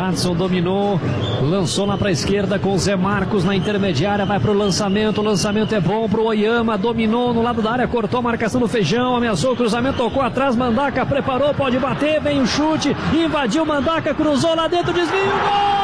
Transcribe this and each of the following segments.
Jadson dominou, lançou lá para a esquerda com o Zé Marcos na intermediária, vai para o lançamento. O lançamento é bom para o Oyama, dominou no lado da área, cortou a marcação do feijão, ameaçou o cruzamento, tocou atrás. Mandaca preparou, pode bater, vem o chute, invadiu Mandaca, cruzou lá dentro, desvio, gol!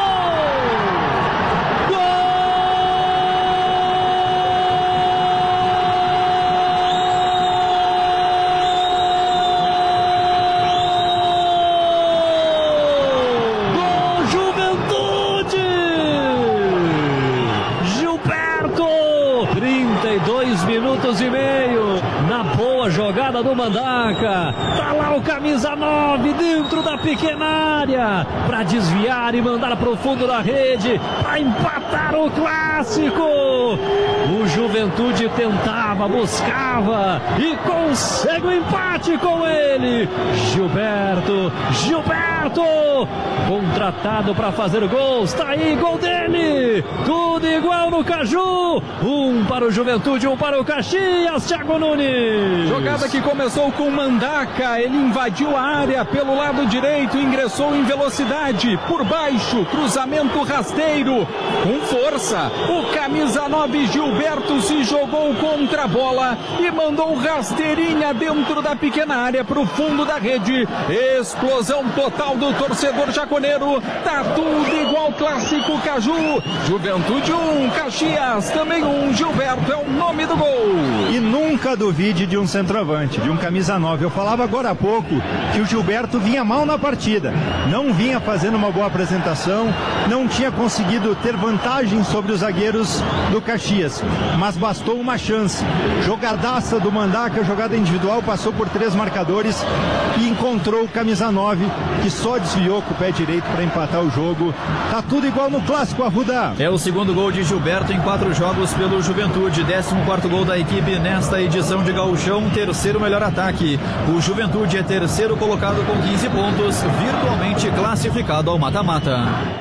Minutos e meio. Na boa jogada do Mandaca. Tá lá o camisa 9 dentro da pequena área. Para desviar e mandar para o fundo da rede. Para empatar o clássico. O Juventude tentava, buscava e consegue o empate com ele. Gilberto, Gilberto, contratado para fazer gols. Tá aí, gol dele. Tudo igual no Caju. Um para o Juventude, um para o Caxias, Thiago Nunes. Jogada que começou com Mandaca, ele invadiu a área pelo lado direito, ingressou em velocidade, por baixo, cruzamento rasteiro, com força. O camisa 9 Gilberto se jogou contra a bola e mandou rasteirinha dentro da pequena área para o fundo da rede. Explosão total do torcedor jaconeiro. Tá tudo igual clássico Caju. Juventude 1, um, Caxias também um. Gilberto é o nome do gol. E nunca duvide de um centroavante, de um camisa 9. Eu falava agora há pouco que o Gilberto vinha mal na partida. Não vinha fazendo uma boa apresentação, não tinha conseguido ter vantagem sobre os zagueiros do Caxias. Mas bastou uma chance. Jogadaça do Mandaca, jogada individual, passou por três marcadores e encontrou o camisa 9, que só desviou com o pé direito para empatar o jogo. Tá tudo igual no clássico, Arruda. É o segundo gol de Gilberto em quatro jogos pelo Juventude. 14 quarto gol da equipe nesta edição de Gauchão, terceiro melhor ataque. O Juventude é terceiro colocado com 15 pontos, virtualmente classificado ao mata-mata.